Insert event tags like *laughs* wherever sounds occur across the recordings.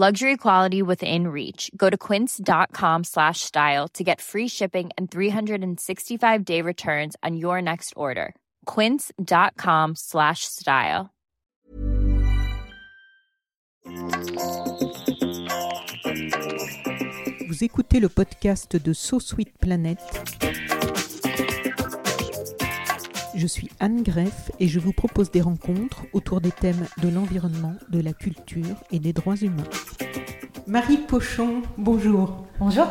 Luxury quality within reach. Go to quince.com slash style to get free shipping and 365 day returns on your next order. Quince.com slash style. Vous écoutez le podcast de So Sweet Planet. Je suis Anne Greff et je vous propose des rencontres autour des thèmes de l'environnement, de la culture et des droits humains. Marie Pochon, bonjour. Bonjour.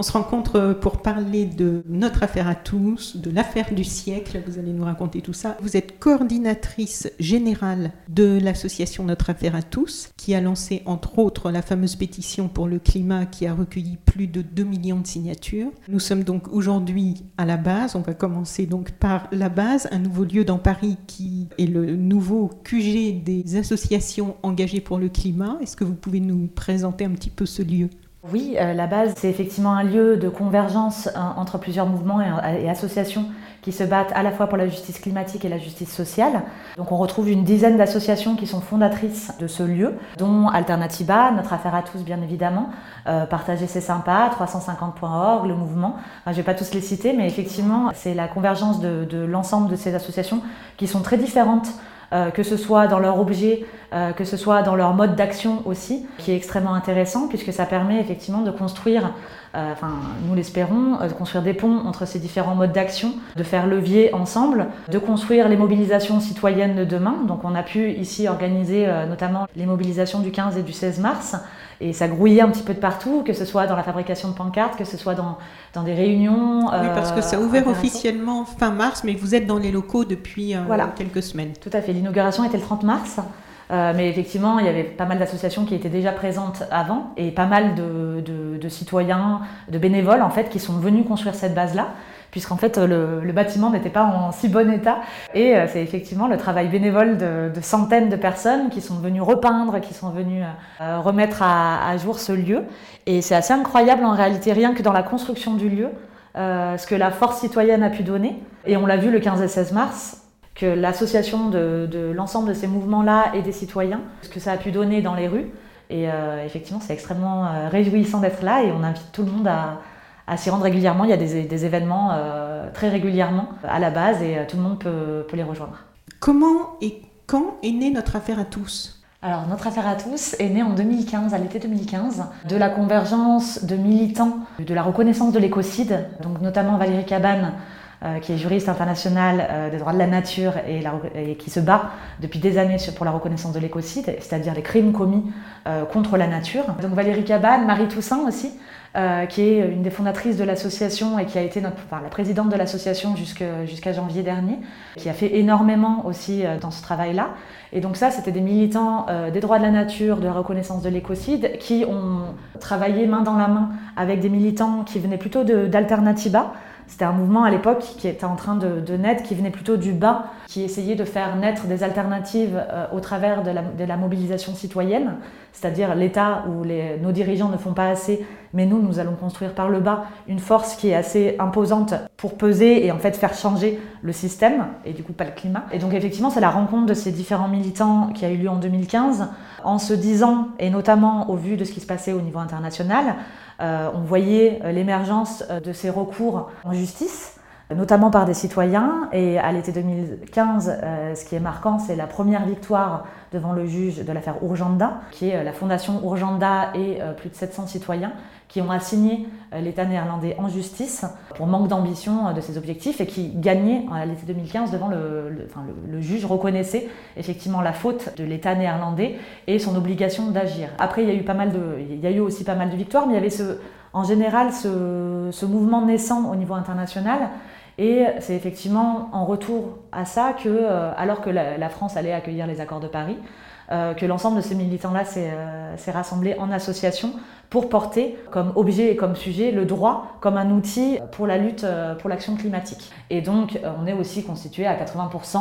On se rencontre pour parler de notre affaire à tous, de l'affaire du siècle. Vous allez nous raconter tout ça. Vous êtes coordinatrice générale de l'association Notre affaire à tous, qui a lancé entre autres la fameuse pétition pour le climat qui a recueilli plus de 2 millions de signatures. Nous sommes donc aujourd'hui à la base. On va commencer donc par la base, un nouveau lieu dans Paris qui est le nouveau QG des associations engagées pour le climat. Est-ce que vous pouvez nous présenter un petit peu ce lieu? Oui, euh, la base, c'est effectivement un lieu de convergence hein, entre plusieurs mouvements et, associations qui se battent à la fois pour la justice climatique et la justice sociale. Donc on retrouve une dizaine d'associations qui sont fondatrices de ce lieu, dont Alternativa, Notre Affaire à tous bien évidemment, euh, Partager c'est sympa, 350.org, le mouvement. je ne vais pas tous les citer, mais effectivement c'est la convergence de l'ensemble de ces associations qui sont très différentes euh, que ce soit dans leur objet, euh, que ce soit dans leur mode d'action aussi, qui est extrêmement intéressant puisque ça permet effectivement de construire, euh, enfin nous l'espérons, de construire des ponts entre ces différents modes d'action, de faire levier ensemble, de construire les mobilisations citoyennes de demain. Donc on a pu ici organiser notamment les mobilisations du 15 et du 16 mars et ça grouillait un petit peu de partout, que ce soit dans la fabrication de pancartes, que ce soit dans, dans des réunions. oui, parce que ça a ouvert officiellement fin mars, mais vous êtes dans les locaux depuis euh, quelques semaines. Tout à fait. L'inauguration était le 30 mars. Euh, mais effectivement, il y avait pas mal d'associations qui étaient déjà présentes avant et pas mal de, de, de, citoyens, de bénévoles en fait, qui sont venus construire cette base-là puisqu'en fait le, le bâtiment n'était pas en si bon état. Et euh, c'est effectivement le travail bénévole de, de, centaines de personnes qui sont venues repeindre, qui sont venues euh, remettre à, à, jour ce lieu. Et c'est assez incroyable en réalité, rien que dans la construction du lieu, euh, ce que la force citoyenne a pu donner. Et on l'a vu le 15 et 16 mars, que l'association de, de l'ensemble de ces mouvements-là et des citoyens, ce que ça a pu donner dans les rues. Et euh, effectivement, c'est extrêmement euh, réjouissant d'être là et on invite tout le monde à, à s'y rendre régulièrement. Il y a des, événements euh, très régulièrement à la base et tout le monde peut, les rejoindre. Comment et quand est née notre affaire à tous? Alors, notre affaire à tous est née en 2015, à l'été 2015, de la convergence de militants de la reconnaissance de l'écocide, donc notamment Valérie Cabane, qui est juriste international des droits de la nature et, qui se bat depuis des années pour la reconnaissance de l'écocide, c'est-à-dire les crimes commis contre la nature. Donc Valérie Cabane, Marie Toussaint aussi, euh, qui est une des fondatrices de l'association et qui a été la présidente de l'association jusqu'à janvier dernier, qui a fait énormément aussi euh, dans ce travail-là. Et donc ça, c'était des militants euh, des droits de la nature, de la reconnaissance de l'écocide, qui ont travaillé main dans la main avec des militants qui venaient plutôt d'Alternativa, c'était un mouvement à l'époque qui était en train de, naître, qui venait plutôt du bas, qui essayait de faire naître des alternatives euh, au travers de la, mobilisation citoyenne, c'est-à-dire l'État où nos dirigeants ne font pas assez, mais nous, nous allons construire par le bas une force qui est assez imposante pour peser et en fait faire changer le système et du coup pas le climat. Et donc effectivement, c'est la rencontre de ces différents militants qui a eu lieu en 2015, en se disant, et notamment au vu de ce qui se passait au niveau international, euh, on voyait euh, l'émergence euh, de ces recours en justice notamment par des citoyens. Et à l'été 2015, ce qui est marquant, c'est la première victoire devant le juge de l'affaire Urgenda, qui est la fondation Urgenda et plus de 700 citoyens qui ont assigné euh, l'État néerlandais en justice pour manque d'ambition euh, de ses objectifs et qui gagnaient à l'été 2015 devant le, le, juge reconnaissait effectivement la faute de l'État néerlandais et son obligation d'agir. Après, il y a eu pas mal de, il y a eu aussi pas mal de victoires, mais il y avait en général ce, mouvement naissant au niveau international. Et c'est effectivement en retour à ça que, euh, alors que la France allait accueillir les accords de Paris, que l'ensemble de ces militants-là s'est rassemblé en association pour porter comme objet et comme sujet le droit comme un outil pour la lutte pour l'action climatique. Et donc, on est aussi constitué à 80% euh,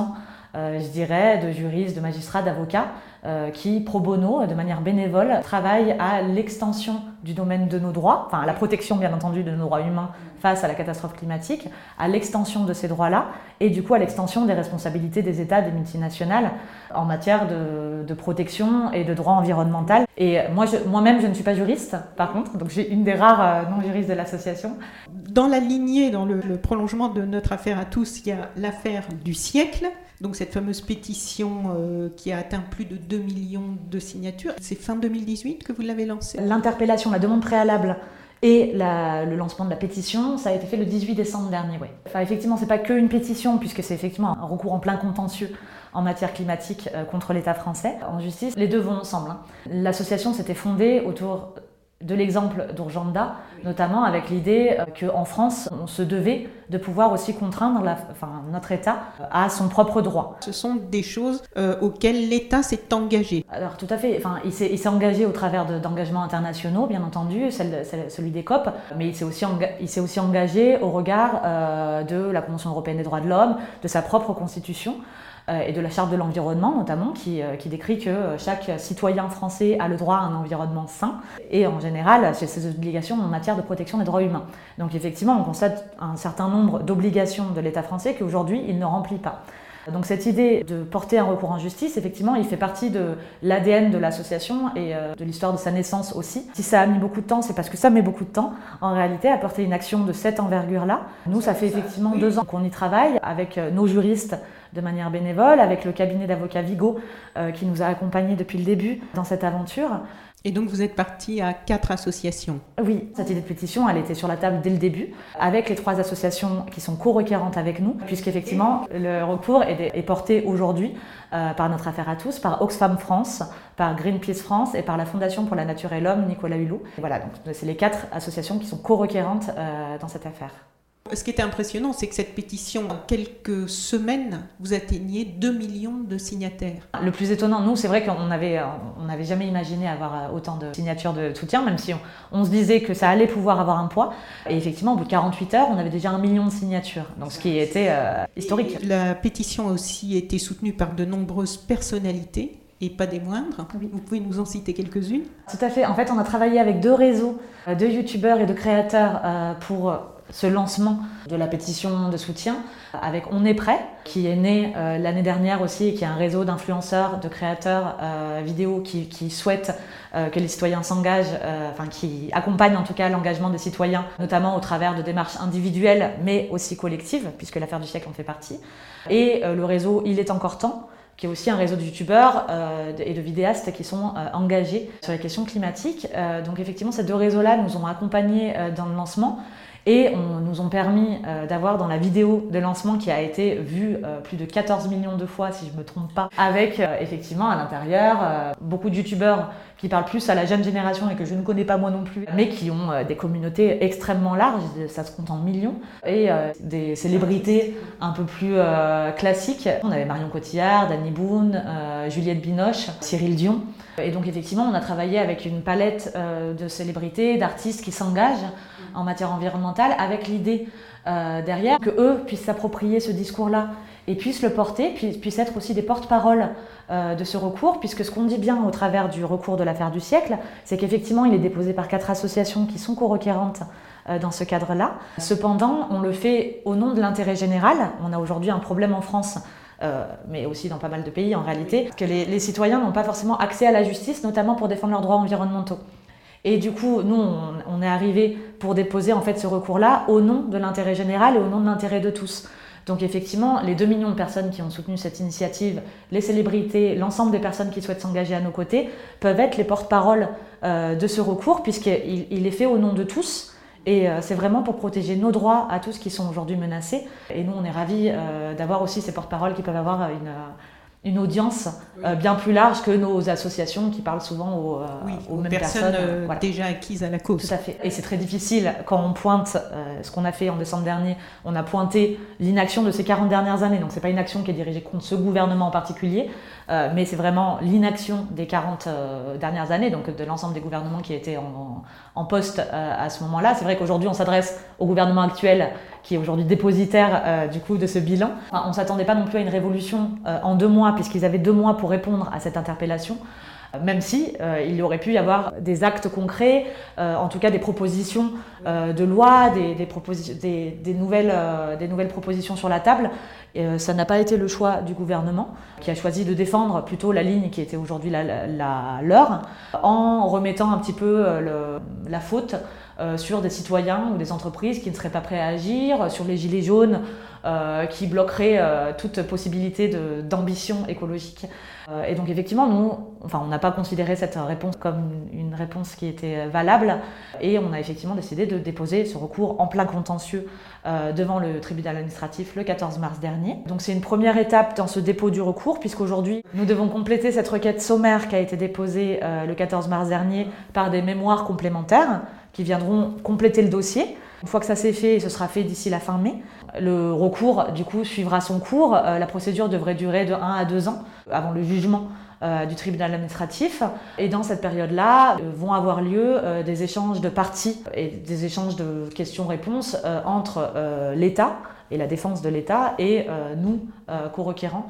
je dirais, de juristes, de magistrats, d'avocats, euh, qui, pro bono, de manière bénévole, travaillent à l'extension du domaine de nos droits, enfin à la protection bien entendu de nos droits humains face à la catastrophe climatique, à l'extension de ces droits-là, et du coup à l'extension des responsabilités des États, des multinationales en matière de, protection et de droit environnemental. Et moi, moi-même, je ne suis pas juriste, par contre, donc j'ai une des rares euh, non-juristes de l'association. Dans la lignée, dans le prolongement de notre affaire à tous, il y a l'affaire du siècle donc cette fameuse pétition euh, qui a atteint plus de 2 millions de signatures, c'est fin 2018 que vous l'avez lancée? L'interpellation, la demande préalable et le lancement de la pétition, ça a été fait le 18 décembre dernier. Ouais. Enfin, effectivement, c'est pas qu'une pétition, puisque c'est effectivement un recours en plein contentieux en matière climatique euh, contre l'État français en justice. Les deux vont ensemble. Hein. L'association s'était fondée autour de l'exemple d'Urgenda, notamment avec l'idée euh, qu'en France, on se devait de pouvoir aussi contraindre notre État euh, à son propre droit. Ce sont des choses euh, auxquelles l'État s'est engagé. Alors tout à fait, enfin, il s'est engagé au travers d'engagements internationaux, bien entendu, celui des COP, mais il s'est aussi, aussi, engagé au regard de la Convention européenne des droits de l'homme, de sa propre constitution. Euh, et de la charte de l'environnement notamment, qui, euh, qui, décrit que euh, chaque citoyen français a le droit à un environnement sain, et en général, c'est ses obligations en matière de protection des droits humains. Donc effectivement, on constate un certain nombre d'obligations de l'État français qu'aujourd'hui, il ne remplit pas. Donc cette idée de porter un recours en justice, effectivement, il fait partie de l'ADN de l'association et de l'histoire de sa naissance aussi. Si ça a mis beaucoup de temps, c'est parce que ça met beaucoup de temps. En réalité, à porter une action de cette envergure-là, nous, ça fait effectivement deux ans qu'on y travaille avec nos juristes de manière bénévole, avec le cabinet d'avocats Vigo euh, qui nous a accompagnés depuis le début dans cette aventure. Et donc vous êtes parti à quatre associations Oui, cette idée de pétition, elle était sur la table dès le début, avec les trois associations qui sont co-requérantes avec nous, puisqu'effectivement, le recours est, porté aujourd'hui euh, par notre affaire à tous, par Oxfam France, par Greenpeace France et par la Fondation pour la Nature et l'Homme, Nicolas Hulot. voilà, donc c'est les quatre associations qui sont co-requérantes euh, dans cette affaire. Ce qui était impressionnant, c'est que cette pétition, en quelques semaines, vous atteignez 2 millions de signataires. Le plus étonnant, nous, c'est vrai qu'on n'avait on jamais imaginé avoir autant de signatures de soutien, même si on, se disait que ça allait pouvoir avoir un poids. Et effectivement, au bout de 48 heures, on avait déjà un million de signatures, donc ce qui était euh, historique. La pétition a aussi été soutenue par de nombreuses personnalités et pas des moindres. Vous pouvez nous en citer quelques-unes? Tout à fait. En fait, on a travaillé avec deux réseaux euh, de youtubeurs et de créateurs euh, pour ce lancement de la pétition de soutien avec On est prêt, qui est né euh, l'année dernière aussi, qui est un réseau d'influenceurs, de créateurs euh, vidéo qui, qui souhaitent euh, que les citoyens s'engagent, enfin qui accompagnent en tout cas l'engagement des citoyens, notamment au travers de démarches individuelles, mais aussi collectives, puisque l'affaire du siècle en fait partie. Et le réseau Il est encore temps, qui est aussi un réseau de youtubeurs et de vidéastes qui sont engagés sur les questions climatiques. donc effectivement, ces deux réseaux-là nous ont accompagnés dans le lancement et on, nous ont permis euh, d'avoir dans la vidéo de lancement qui a été vue euh, plus de 14 millions de fois, si je ne me trompe pas, avec euh, effectivement à l'intérieur beaucoup de youtubeurs qui parlent plus à la jeune génération et que je ne connais pas moi non plus, mais qui ont des communautés extrêmement larges, ça se compte en millions, et des célébrités un peu plus classiques. On avait Marion Cotillard, Danny Boone, Juliette Binoche, Cyril Dion. Et donc effectivement, on a travaillé avec une palette de célébrités, d'artistes qui s'engagent en matière environnementale, avec l'idée euh, derrière que eux puissent s'approprier ce discours-là et puissent le porter, puissent, être aussi des porte-parole euh, de ce recours, puisque ce qu'on dit bien au travers du recours de l'affaire du siècle, c'est qu'effectivement il est déposé par quatre associations qui sont co-requérantes euh, dans ce cadre-là. Cependant, on le fait au nom de l'intérêt général. On a aujourd'hui un problème en France mais aussi dans pas mal de pays en réalité, que les, citoyens n'ont pas forcément accès à la justice, notamment pour défendre leurs droits environnementaux. Et du coup, nous, on, est arrivé pour déposer en fait ce recours-là au nom de l'intérêt général et au nom de l'intérêt de tous. Donc effectivement, les 2 millions de personnes qui ont soutenu cette initiative, les célébrités, l'ensemble des personnes qui souhaitent s'engager à nos côtés, peuvent être les porte-parole euh, de ce recours, puisqu'il il est fait au nom de tous. Et euh, c'est vraiment pour protéger nos droits à tous qui sont aujourd'hui menacés. Et nous, on est ravis euh, d'avoir aussi ces porte-paroles qui peuvent avoir une une audience euh, bien plus large que nos associations qui parlent souvent aux, aux, mêmes personnes, déjà acquises à la cause. Tout à fait. Et c'est très difficile quand on pointe ce qu'on a fait en décembre dernier. On a pointé l'inaction de ces 40 dernières années. Donc c'est pas une action qui est dirigée contre ce gouvernement en particulier, mais c'est vraiment l'inaction des 40 dernières années, donc de l'ensemble des gouvernements qui étaient en, en poste à ce moment-là. C'est vrai qu'aujourd'hui on s'adresse au gouvernement actuel qui est aujourd'hui dépositaire euh, du coup de ce bilan. on ne s'attendait pas non plus à une révolution euh, en deux mois, puisqu'ils avaient deux mois pour répondre à cette interpellation euh, même si il y aurait pu y avoir des actes concrets, en tout cas des propositions de loi, des, des, nouvelles, des nouvelles propositions sur la table. Et, ça n'a pas été le choix du gouvernement, qui a choisi de défendre plutôt la ligne qui était aujourd'hui la, la, leur, en remettant un petit peu la faute euh, sur des citoyens ou des entreprises qui ne seraient pas prêts à agir, sur les gilets jaunes euh, qui bloqueraient euh, toute possibilité d'ambition écologique. et donc effectivement, nous, enfin, on n'a pas considéré cette réponse comme une réponse qui était valable et on a effectivement décidé de déposer ce recours en plein contentieux devant le tribunal administratif le 14 mars dernier. Donc c'est une première étape dans ce dépôt du recours puisqu'aujourd'hui nous devons compléter cette requête sommaire qui a été déposée le 14 mars dernier par des mémoires complémentaires qui viendront compléter le dossier. Une fois que ça s'est fait, ce sera fait d'ici la fin mai, le recours du coup suivra son cours. Euh, la procédure devrait durer de 1 à 2 ans avant le jugement euh, du tribunal administratif. Et dans cette période-là, euh, vont avoir lieu des échanges de parties et des échanges de questions-réponses entre l'État et la défense de l'État et nous, co-requérants,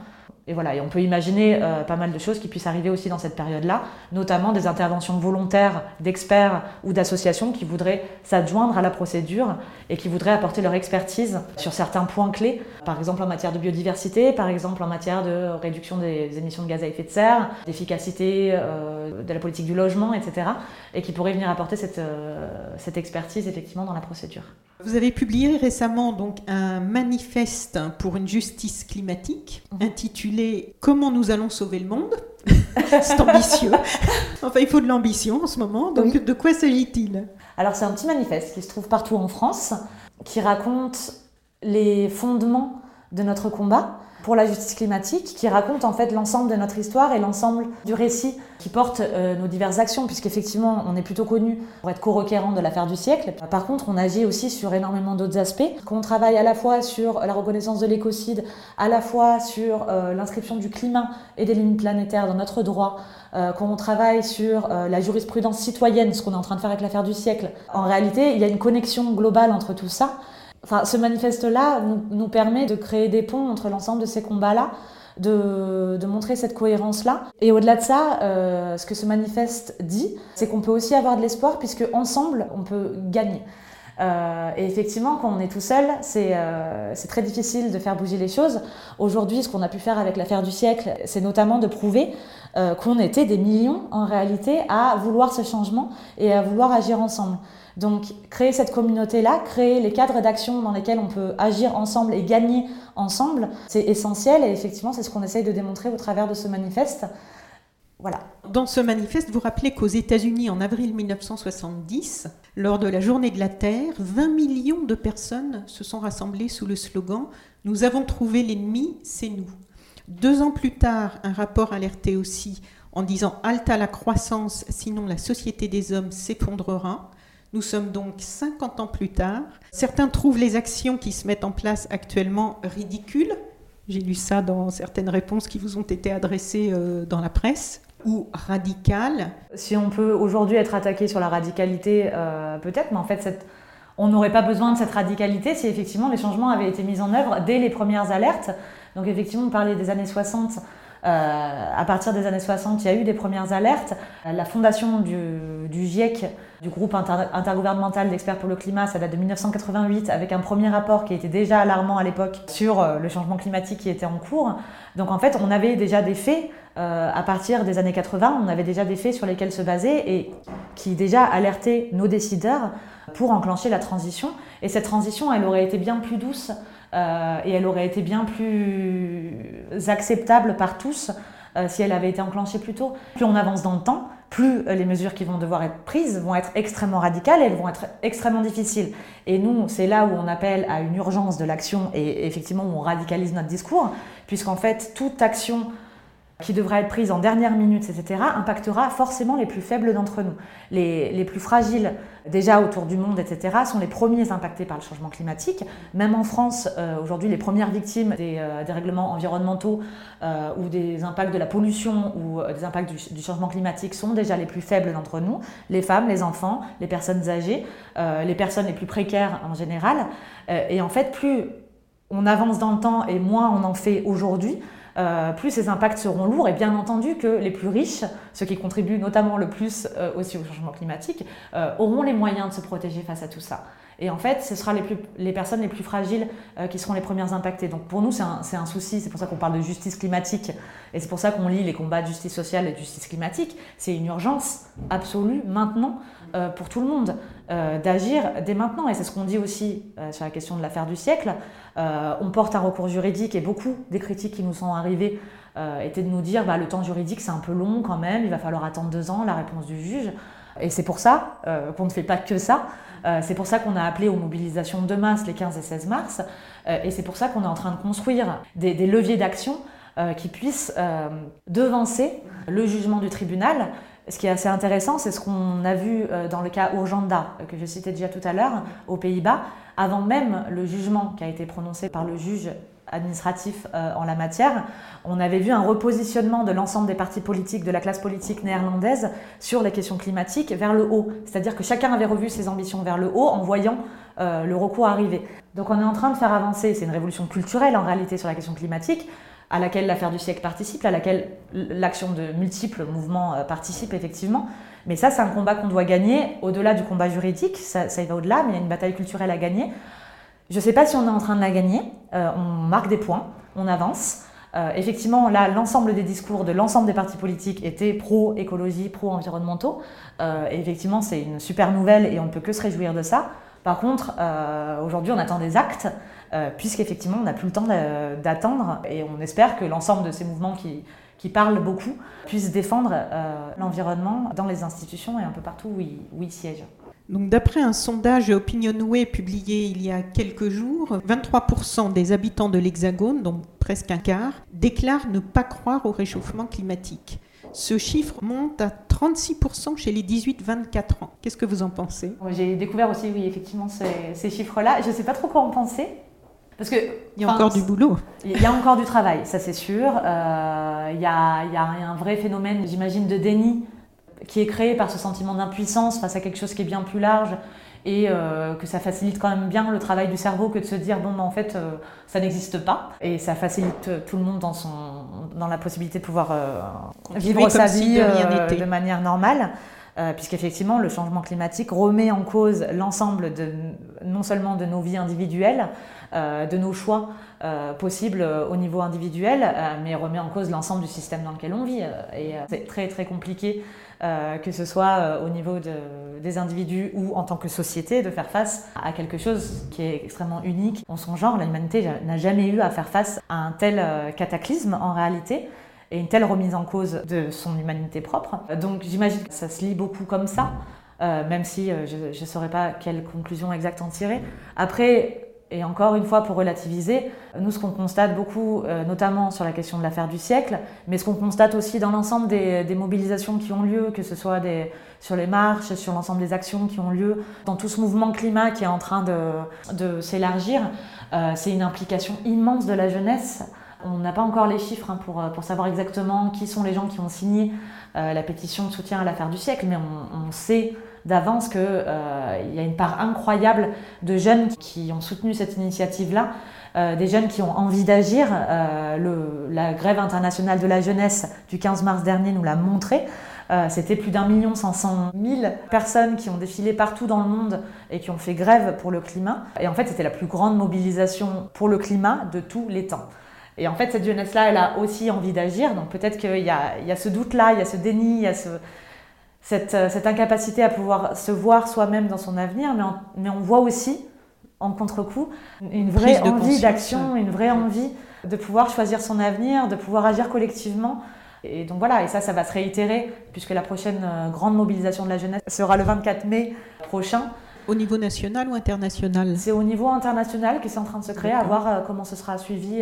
et voilà, on peut imaginer euh, pas mal de choses qui puissent arriver aussi dans cette période-là, notamment des interventions volontaires d'experts ou d'associations qui voudraient s'adjoindre à la procédure et qui voudraient apporter leur expertise sur certains points clés, par exemple en matière de biodiversité, par exemple en matière de réduction des émissions de gaz à effet de serre, d'efficacité euh, de la politique du logement, etc. Et qui pourraient venir apporter cette, euh, cette expertise effectivement dans la procédure. Vous avez publié récemment donc un manifeste pour une justice climatique mhm. intitulé Comment nous allons sauver le monde? *laughs* C'est ambitieux. *laughs* enfin, il faut de l'ambition en ce moment. Donc, de quoi s'agit-il? Alors, c'est un petit manifeste qui se trouve partout en France, qui raconte les fondements de notre combat pour la justice climatique qui raconte en fait l'ensemble de notre histoire et l'ensemble du récit qui porte euh, nos diverses actions, puisqu'effectivement on est plutôt connu pour être co-requérant de l'affaire du siècle. Par contre, on agit aussi sur énormément d'autres aspects. qu'on travaille à la fois sur la reconnaissance de l'écocide, à la fois sur euh, l'inscription du climat et des limites planétaires dans notre droit, euh, quand on travaille sur la jurisprudence citoyenne, ce qu'on est en train de faire avec l'affaire du siècle. En réalité, il y a une connexion globale entre tout ça. Enfin, ce manifeste-là nous, permet de créer des ponts entre l'ensemble de ces combats-là, de, montrer cette cohérence-là. Et au-delà de ça, euh, ce que ce manifeste dit, c'est qu'on peut aussi avoir de l'espoir puisque ensemble, on peut gagner. Euh, et effectivement, quand on est tout seul, euh, c'est très difficile de faire bouger les choses. Aujourd'hui, ce qu'on a pu faire avec l'affaire du siècle, c'est notamment de prouver qu'on était des millions en réalité à vouloir ce changement et à vouloir agir ensemble. Donc créer cette communauté-là, créer les cadres d'action dans lesquels on peut agir ensemble et gagner ensemble, c'est essentiel et effectivement c'est ce qu'on essaye de démontrer au travers de ce manifeste. Voilà. Dans ce manifeste, vous rappelez qu'aux États-Unis, en avril 1970, lors de la Journée de la Terre, 20 millions de personnes se sont rassemblées sous le slogan Nous avons trouvé l'ennemi, c'est nous. Deux ans plus tard, un rapport alertait aussi en disant Halte à la croissance, sinon la société des hommes s'effondrera. Nous sommes donc 50 ans plus tard. Certains trouvent les actions qui se mettent en place actuellement ridicules. J'ai lu ça dans certaines réponses qui vous ont été adressées euh, dans la presse ou radicales. Si on peut aujourd'hui être attaqué sur la radicalité, euh, peut-être, mais en fait, on n'aurait pas besoin de cette radicalité si effectivement les changements avaient été mis en œuvre dès les premières alertes. Donc effectivement, on parlait des années 60. Euh, à partir des années 60, il y a eu des premières alertes. La fondation du, GIEC, du groupe intergouvernemental d'experts pour le climat, ça date de 1988, avec un premier rapport qui était déjà alarmant à l'époque sur euh, le changement climatique qui était en cours. Donc en fait, on avait déjà des faits euh, à partir des années 80, on avait déjà des faits sur lesquels se baser et qui déjà alertaient nos décideurs pour enclencher la transition. Et cette transition, elle aurait été bien plus douce euh, et elle aurait été bien plus acceptable par tous si elle avait été enclenchée plus tôt. Plus on avance dans le temps, plus euh, les mesures qui vont devoir être prises vont être extrêmement radicales elles vont être extrêmement difficiles. Et nous, c'est là où on appelle à une urgence de l'action et effectivement où on radicalise notre discours, puisqu'en fait, toute action qui devra être prise en dernière minute, etc., impactera forcément les plus faibles d'entre nous. Les, les, plus fragiles, déjà autour du monde, etc., sont les premiers impactés par le changement climatique. Même en France, euh, aujourd'hui, les premières victimes des, euh, règlements environnementaux euh, ou des impacts de la pollution ou des impacts du, du, changement climatique sont déjà les plus faibles d'entre nous, les femmes, les enfants, les personnes âgées, les personnes les plus précaires en général. et en fait, plus on avance dans le temps et moins on en fait aujourd'hui, euh, plus ces impacts seront lourds. Et bien entendu que les plus riches, ceux qui contribuent notamment le plus euh, aussi au changement climatique, euh, auront les moyens de se protéger face à tout ça. Et en fait, ce sera les, plus, les personnes les plus fragiles qui seront les premières impactées. Donc pour nous, c'est un, un, souci. C'est pour ça qu'on parle de justice climatique. Et c'est pour ça qu'on lit les combats de justice sociale et de justice climatique. C'est une urgence absolue maintenant pour tout le monde d'agir dès maintenant. Et c'est ce qu'on dit aussi sur la question de l'affaire du siècle. Euh, on porte un recours juridique et beaucoup des critiques qui nous sont arrivées euh, étaient de nous dire bah, le temps juridique c'est un peu long quand même, il va falloir attendre deux ans la réponse du juge. Et c'est pour ça euh, qu'on ne fait pas que ça. c'est pour ça qu'on a appelé aux mobilisations de masse les 15 et 16 mars. et c'est pour ça qu'on est en train de construire des leviers d'action qui puissent devancer le jugement du tribunal. Ce qui est assez intéressant, c'est ce qu'on a vu dans le cas Urgenda, que je citais déjà tout à l'heure, aux Pays-Bas avant même le jugement qui a été prononcé par le juge administratif euh, en la matière, on avait vu un repositionnement de l'ensemble des partis politiques, de la classe politique néerlandaise sur les questions climatiques vers le haut. C'est-à-dire que chacun avait revu ses ambitions vers le haut en voyant euh, le recours arriver. Donc on est en train de faire avancer, c'est une révolution culturelle en réalité sur la question climatique, à laquelle l'affaire du siècle participe, à laquelle l'action de multiples mouvements euh, participe effectivement. Mais ça, c'est un combat qu'on doit gagner au-delà du combat juridique, ça, y va au-delà, mais il y a une bataille culturelle à gagner. Je ne sais pas si on est en train de la gagner, euh, on marque des points, on avance. Euh, effectivement, là, l'ensemble des discours de l'ensemble des partis politiques étaient pro-écologie, pro-environnementaux. Effectivement, c'est une super nouvelle et on ne peut que se réjouir de ça. Par contre, aujourd'hui, on attend des actes, puisqu'effectivement, on n'a plus le temps d'attendre et on espère que l'ensemble de ces mouvements qui, qui parlent beaucoup, puissent défendre euh, l'environnement dans les institutions et un peu partout où ils, siègent. Donc, d'après un sondage Opinionway publié il y a quelques jours, 23% des habitants de l'Hexagone, donc presque un quart, déclarent ne pas croire au réchauffement climatique. Ce chiffre monte à 36% chez les 18-24 ans. Qu'est-ce que vous en pensez? J'ai découvert aussi, oui, effectivement, ces, ces chiffres-là. Je ne sais pas trop quoi en penser. Parce que il y a encore du boulot. Il y a encore du travail, ça c'est sûr. Euh, il, y a, il, y a, un vrai phénomène, j'imagine, de déni qui est créé par ce sentiment d'impuissance face à quelque chose qui est bien plus large et euh, que ça facilite quand même bien le travail du cerveau que de se dire bon, ben, en fait, euh, ça n'existe pas. Et ça facilite tout le monde dans, son, dans la possibilité de pouvoir vivre sa vie de manière normale. puisqu'effectivement, le changement climatique remet en cause l'ensemble de non seulement de nos vies individuelles, euh, de nos choix euh, possibles au niveau individuel, euh, mais remet en cause l'ensemble du système dans lequel on vit. Et c'est très très compliqué, que ce soit au niveau des individus ou en tant que société, de faire face à quelque chose qui est extrêmement unique en son genre. L'humanité n'a jamais eu à faire face à un tel cataclysme en réalité et une telle remise en cause de son humanité propre. Donc j'imagine que ça se lit beaucoup comme ça, même si je ne saurais pas quelle conclusion exacte en tirer. Après, et encore une fois, pour relativiser, nous, ce qu'on constate beaucoup, euh, notamment sur la question de l'affaire du siècle, mais ce qu'on constate aussi dans l'ensemble des, mobilisations qui ont lieu, que ce soit sur les marches, sur l'ensemble des actions qui ont lieu, dans tout ce mouvement climat qui est en train de, s'élargir, euh, c'est une implication immense de la jeunesse. On n'a pas encore les chiffres hein, pour, pour, savoir exactement qui sont les gens qui ont signé euh, la pétition de soutien à l'affaire du siècle, mais on sait d'avance qu'il euh, y a une part incroyable de jeunes qui ont soutenu cette initiative-là, euh, des jeunes qui ont envie d'agir. Euh, la grève internationale de la jeunesse du 15 mars dernier nous l'a montré. C'était plus d'un million cinq cent mille personnes qui ont défilé partout dans le monde et qui ont fait grève pour le climat. Et en fait, c'était la plus grande mobilisation pour le climat de tous les temps. Et en fait, cette jeunesse-là, elle a aussi envie d'agir. Donc peut-être qu'il y, y a, ce doute-là, il y a ce déni, il y a ce, euh, cette, incapacité à pouvoir se voir soi-même dans son avenir, mais, mais on voit aussi, en contre-coup, une vraie envie d'action, une vraie envie de pouvoir choisir son avenir, de pouvoir agir collectivement. Et donc voilà, et ça, ça va se réitérer, puisque la prochaine euh, grande mobilisation de la jeunesse sera le 24 mai prochain. Au niveau national ou international? C'est au niveau international qui est en train de se créer, à voir euh, comment ce sera suivi.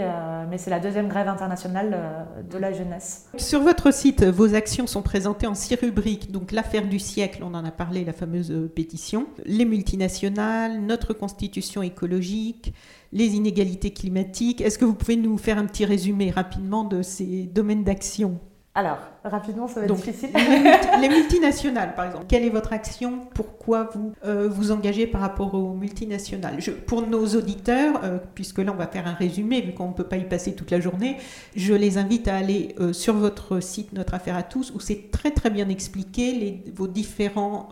mais c'est la deuxième grève internationale de la jeunesse. Sur votre site, vos actions sont présentées en six rubriques. Donc l'affaire du siècle, on en a parlé, la fameuse pétition, les multinationales, notre constitution écologique, les inégalités climatiques. Est-ce que vous pouvez nous faire un petit résumé rapidement de ces domaines d'action? Alors, rapidement, ça va être difficile. *laughs* Les multinationales, par exemple. Quelle est votre action? Pourquoi vous euh, vous engagez par rapport aux multinationales? Pour nos auditeurs, euh, puisque là on va faire un résumé, vu qu'on ne peut pas y passer toute la journée, je les invite à aller euh, sur votre site Notre Affaire à tous, où c'est très très bien expliqué les, vos différents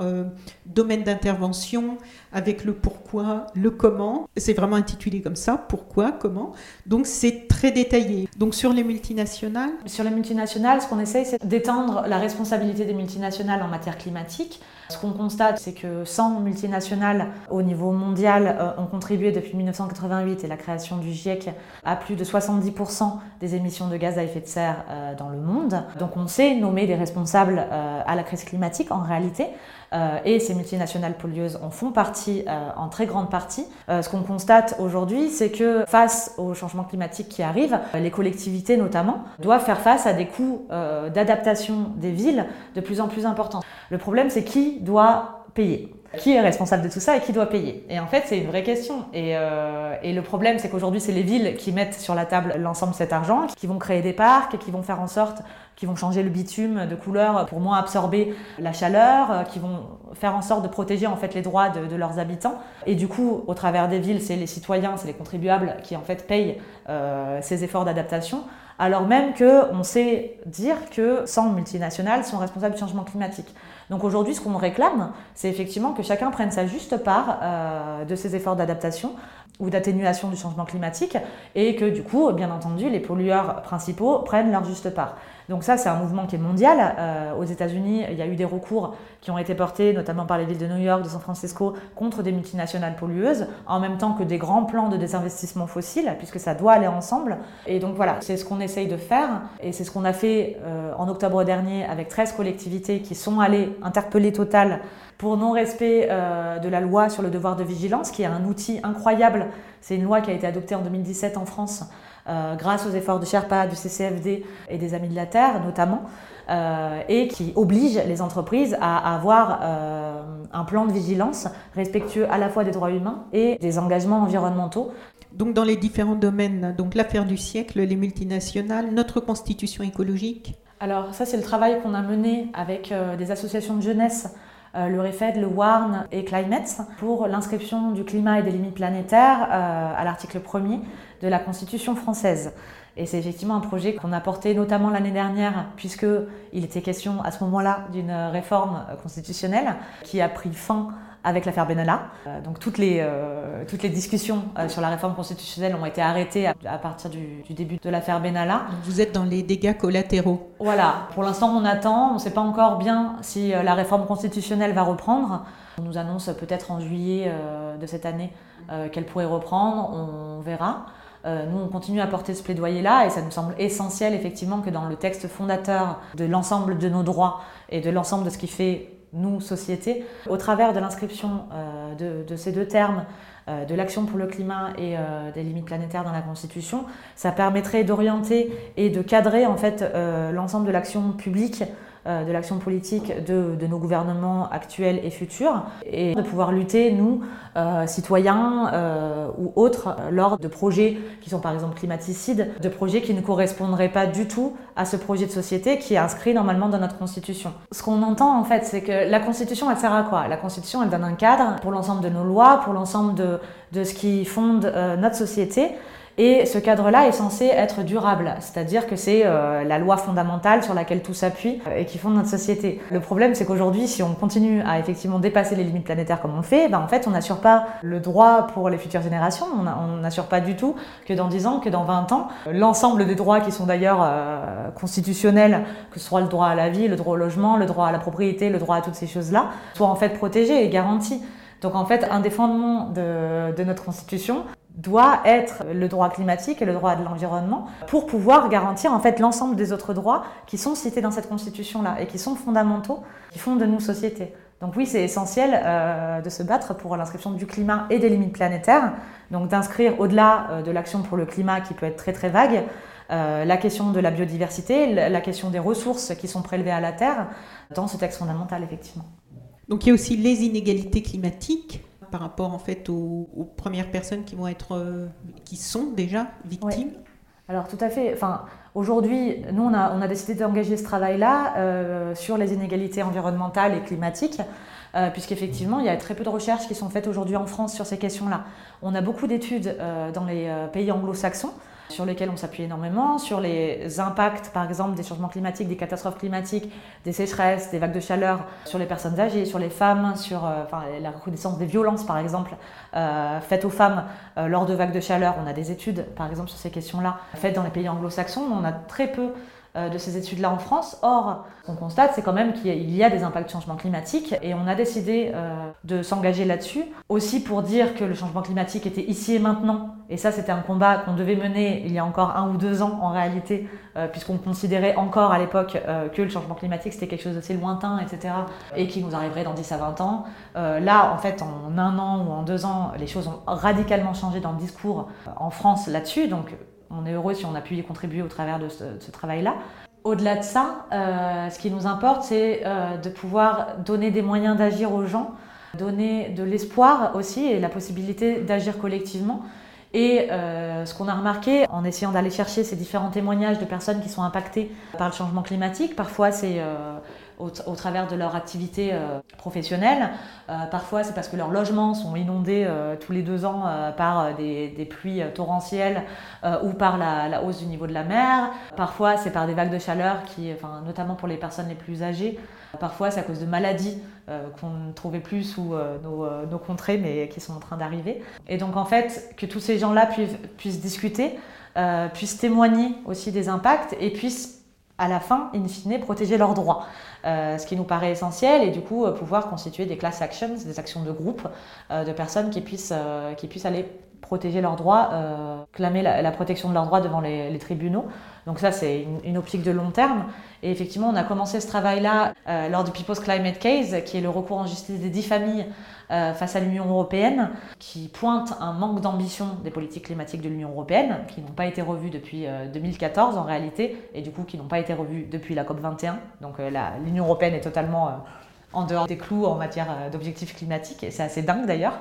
domaines d'intervention, avec le pourquoi, le comment. C'est vraiment intitulé comme ça, pourquoi, comment. Donc c'est très détaillé. Donc sur les multinationales? Sur les multinationales, ce qu'on essaye, c'est d'étendre la responsabilité des multinationales en matière climatique. Ce qu'on constate, c'est que 100 multinationales au niveau mondial euh, ont contribué depuis 1988 et la création du GIEC à plus de 70% des émissions de gaz à effet de serre euh, dans le monde. Donc on sait nommer des responsables euh, à la crise climatique en réalité. Et ces multinationales pollueuses en font partie en très grande partie. Ce qu'on constate aujourd'hui, c'est que face au changement climatique qui arrive, les collectivités notamment doivent faire face à des coûts d'adaptation des villes de plus en plus importants. Le problème, c'est qui doit payer qui est responsable de tout ça et qui doit payer Et en fait, c'est une vraie question. Et, et le problème, c'est qu'aujourd'hui, c'est les villes qui mettent sur la table l'ensemble de cet argent, qui vont créer des parcs qui vont faire en sorte qui vont changer le bitume de couleur pour moins absorber la chaleur, euh, qui vont faire en sorte de protéger en fait les droits de, leurs habitants. Et du coup, au travers des villes, c'est les citoyens, c'est les contribuables qui en fait payent euh, ces efforts d'adaptation, alors même qu'on sait dire que 100 multinationales sont responsables du changement climatique. Donc aujourd'hui, ce qu'on réclame, c'est effectivement que chacun prenne sa juste part euh, de ces efforts d'adaptation ou d'atténuation du changement climatique et que du coup, bien entendu, les pollueurs principaux prennent leur juste part. Donc ça, c'est un mouvement qui est mondial. Euh, aux États-Unis, il y a eu des recours qui ont été portés, notamment par les villes de New York, de San Francisco, contre des multinationales pollueuses, en même temps que des grands plans de désinvestissement fossile, puisque ça doit aller ensemble. Et donc voilà, c'est ce qu'on essaye de faire, et c'est ce qu'on a fait euh, en octobre dernier avec 13 collectivités qui sont allées interpeller Total pour non-respect euh, de la loi sur le devoir de vigilance, qui est un outil incroyable. C'est une loi qui a été adoptée en 2017 en France grâce aux efforts de Sherpa, du CCFD et des Amis de la Terre notamment, euh, et qui oblige les entreprises à avoir euh, un plan de vigilance respectueux à la fois des droits humains et des engagements environnementaux. Donc dans les différents domaines, donc l'affaire du siècle, les multinationales, notre constitution écologique? Alors ça c'est le travail qu'on a mené avec des associations de jeunesse le REFED, le WARN et Climate pour l'inscription du climat et des limites planétaires à l'article 1er de la Constitution française. Et c'est effectivement un projet qu'on a porté notamment l'année dernière, puisqu'il était question à ce moment-là d'une réforme constitutionnelle qui a pris fin avec l'affaire Benalla. Euh, donc toutes les, euh, toutes les discussions euh, sur la réforme constitutionnelle ont été arrêtées à, partir du, début de l'affaire Benalla. Vous êtes dans les dégâts collatéraux. Voilà, pour l'instant on attend, on ne sait pas encore bien si la réforme constitutionnelle va reprendre. On nous annonce peut-être en juillet de cette année qu'elle pourrait reprendre, on verra. Nous, on continue à porter ce plaidoyer-là et ça nous semble essentiel, effectivement, que dans le texte fondateur de l'ensemble de nos droits et de l'ensemble de ce qui fait nous, société, au travers de l'inscription euh, de, ces deux termes, euh, de l'action pour le climat et des limites planétaires dans la Constitution, ça permettrait d'orienter et de cadrer en fait l'ensemble de l'action publique euh, de l'action politique de, nos gouvernements actuels et futurs et de pouvoir lutter, nous, euh, citoyens euh, ou autres, lors de projets qui sont par exemple climaticides, de projets qui ne correspondraient pas du tout à ce projet de société qui est inscrit normalement dans notre Constitution. Ce qu'on entend en fait, c'est que la Constitution, elle sert à quoi? La Constitution, elle donne un cadre pour l'ensemble de nos lois, pour l'ensemble de, de ce qui fonde notre société. Et ce cadre-là est censé être durable, c'est-à-dire que c'est euh, la loi fondamentale sur laquelle tout s'appuie euh, et qui fonde notre société. Le problème, c'est qu'aujourd'hui, si on continue à effectivement dépasser les limites planétaires comme on le fait, ben, en fait, on n'assure pas le droit pour les futures générations. On n'assure pas du tout que dans 10 ans, que dans 20 ans, l'ensemble des droits qui sont d'ailleurs euh, constitutionnels, que ce soit le droit à la vie, le droit au logement, le droit à la propriété, le droit à toutes ces choses-là, soient en fait protégés et garantis. Donc en fait, un des fondements de, de notre Constitution, doit être le droit climatique et le droit de l'environnement pour pouvoir garantir en fait l'ensemble des autres droits qui sont cités dans cette constitution là et qui sont fondamentaux qui font de nous société. Donc oui, c'est essentiel de se battre pour l'inscription du climat et des limites planétaires, donc d'inscrire au-delà de l'action pour le climat qui peut être très très vague, la question de la biodiversité, la question des ressources qui sont prélevées à la Terre dans ce texte fondamental, effectivement. Donc il y a aussi les inégalités climatiques par rapport en fait aux, premières personnes qui vont être, euh, qui sont déjà victimes. Alors tout à fait. Enfin, aujourd'hui, nous on a, on a décidé d'engager ce travail-là euh, sur les inégalités environnementales et climatiques. Euh, puisqu'effectivement, il y a très peu de recherches qui sont faites aujourd'hui en France sur ces questions-là. On a beaucoup d'études dans les pays anglo-saxons, sur lesquels on s'appuie énormément, sur les impacts, par exemple, des changements climatiques, des catastrophes climatiques, des sécheresses, des vagues de chaleur sur les personnes âgées, sur les femmes, sur euh, la recrudescence des violences, par exemple, euh, faites aux femmes euh, lors de vagues de chaleur. On a des études, par exemple, sur ces questions-là, faites dans les pays anglo-saxons. On a très peu de ces études-là en France. Or, ce qu'on constate, c'est quand même qu'il y a des impacts de changement climatique et on a décidé euh, de s'engager là-dessus, aussi pour dire que le changement climatique était ici et maintenant. Et ça, c'était un combat qu'on devait mener il y a encore un ou deux ans en réalité, euh, puisqu'on considérait encore à l'époque que le changement climatique, c'était quelque chose d'assez lointain, etc., et qui nous arriverait dans 10 à 20 ans. là, en fait, en un an ou en deux ans, les choses ont radicalement changé dans le discours en France là-dessus. Donc, on est heureux si on a pu y contribuer au travers de ce, travail-là. Au-delà de ça, euh, ce qui nous importe, c'est euh, de pouvoir donner des moyens d'agir aux gens, donner de l'espoir aussi et la possibilité d'agir collectivement. Et euh, ce qu'on a remarqué en essayant d'aller chercher ces différents témoignages de personnes qui sont impactées par le changement climatique, parfois c'est au, travers de leur activité euh, professionnelle. Euh, parfois, c'est parce que leurs logements sont inondés euh, tous les deux ans par des, pluies torrentielles ou par la, hausse du niveau de la mer. Parfois, c'est par des vagues de chaleur, qui, enfin, notamment pour les personnes les plus âgées. Parfois, c'est à cause de maladies qu'on ne trouvait plus sous nos, contrées, mais qui sont en train d'arriver. Et donc, en fait, que tous ces gens-là puissent, puissent discuter, puissent témoigner aussi des impacts et puissent à la fin, in fine, protéger leurs droits. Euh, ce qui nous paraît essentiel et du coup euh, pouvoir constituer des class actions, des actions de groupe euh, de personnes qui puissent, qui puissent aller protéger leurs droits, clamer la, protection de leurs droits devant les, tribunaux. Donc ça, c'est une, optique de long terme. Et effectivement, on a commencé ce travail-là lors du People's Climate Case, qui est le recours en justice des dix familles euh, face à l'Union européenne, qui pointe un manque d'ambition des politiques climatiques de l'Union européenne, qui n'ont pas été revues depuis 2014 euh, en réalité, et du coup qui n'ont pas été revues depuis la COP21. Donc euh, l'Union européenne est totalement en dehors des clous en matière d'objectifs climatiques, et c'est assez dingue d'ailleurs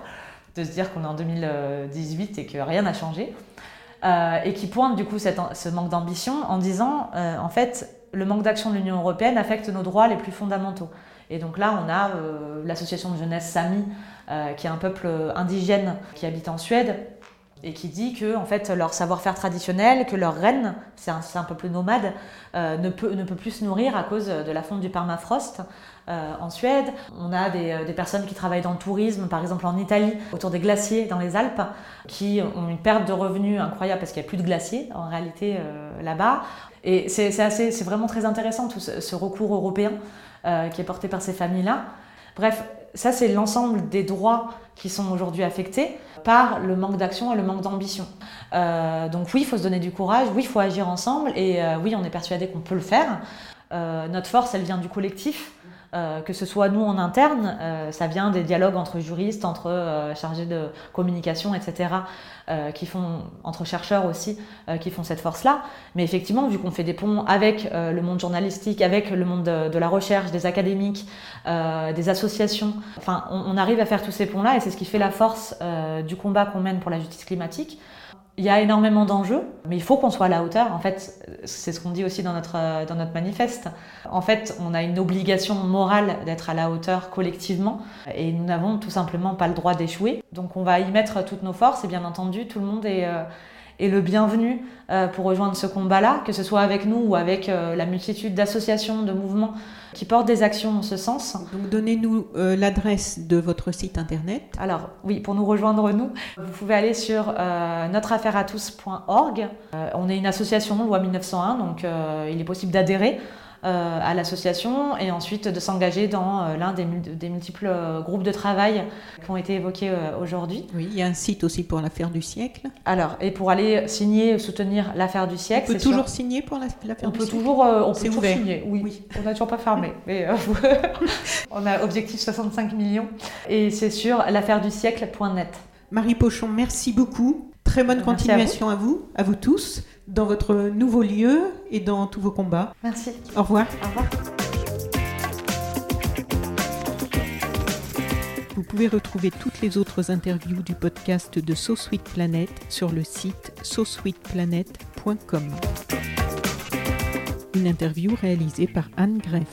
de se dire qu'on est en 2018 et que rien n'a changé. Et qui pointe du coup ce manque d'ambition en disant en fait le manque d'action de l'Union européenne affecte nos droits les plus fondamentaux. Et donc là, on a euh, l'association de jeunesse Sami, euh, qui est un peuple indigène qui habite en Suède, et qui dit que en fait leur savoir-faire traditionnel, que leur reine, c'est un, peuple nomade, euh, ne, peut, plus se nourrir à cause de la fonte du permafrost. en Suède, on a des, des, personnes qui travaillent dans le tourisme, par exemple en Italie, autour des glaciers dans les Alpes, qui ont une perte de revenus incroyable parce qu'il n'y a plus de glaciers en réalité là-bas. Et c'est vraiment très intéressant tout ce recours européen euh, qui est porté par ces familles-là. Bref, ça c'est l'ensemble des droits qui sont aujourd'hui affectés par le manque d'action et le manque d'ambition. Euh, donc oui, il faut se donner du courage, oui, il faut agir ensemble, et euh, oui, on est persuadé qu'on peut le faire. notre force, elle vient du collectif. Euh, que ce soit nous en interne, euh, ça vient des dialogues entre juristes, entre euh, chargés de communication, etc., qui font, entre chercheurs aussi, qui font cette force-là. Mais effectivement, vu qu'on fait des ponts avec le monde journalistique, avec le monde de, la recherche, des académiques, des associations, enfin, on, arrive à faire tous ces ponts-là et c'est ce qui fait la force du combat qu'on mène pour la justice climatique. Il y a énormément d'enjeux, mais il faut qu'on soit à la hauteur. En fait, c'est ce qu'on dit aussi dans notre, dans notre manifeste. En fait, on a une obligation morale d'être à la hauteur collectivement et nous n'avons tout simplement pas le droit d'échouer. Donc on va y mettre toutes nos forces et bien entendu, tout le monde est, euh, et le bienvenu euh, pour rejoindre ce combat-là, que ce soit avec nous ou avec euh, la multitude d'associations, de mouvements qui portent des actions en ce sens. Donc donnez-nous euh, l'adresse de votre site internet. Alors oui, pour nous rejoindre nous, vous pouvez aller sur notrafaireatous.org. on est une association loi 1901, donc il est possible d'adhérer. À l'association et ensuite de s'engager dans l'un des, des, multiples groupes de travail qui ont été évoqués aujourd'hui. Oui, il y a un site aussi pour l'affaire du siècle. Alors, et pour aller signer, soutenir l'affaire du siècle, on peut toujours signer pour l'affaire du peut siècle. Toujours, on peut toujours signer. Oui, oui. on n'a toujours pas fermé, *laughs* mais *laughs* on a objectif 65 millions et c'est sur l'affaire du siècle.net. Marie Pochon, merci beaucoup. Très bonne continuation à vous. à vous, tous, dans votre nouveau lieu et dans tous vos combats. Merci. Au revoir. Au revoir. Vous pouvez retrouver toutes les autres interviews du podcast de So Sweet Planet sur le site sosweetplanet.com. Une interview réalisée par Anne Greff.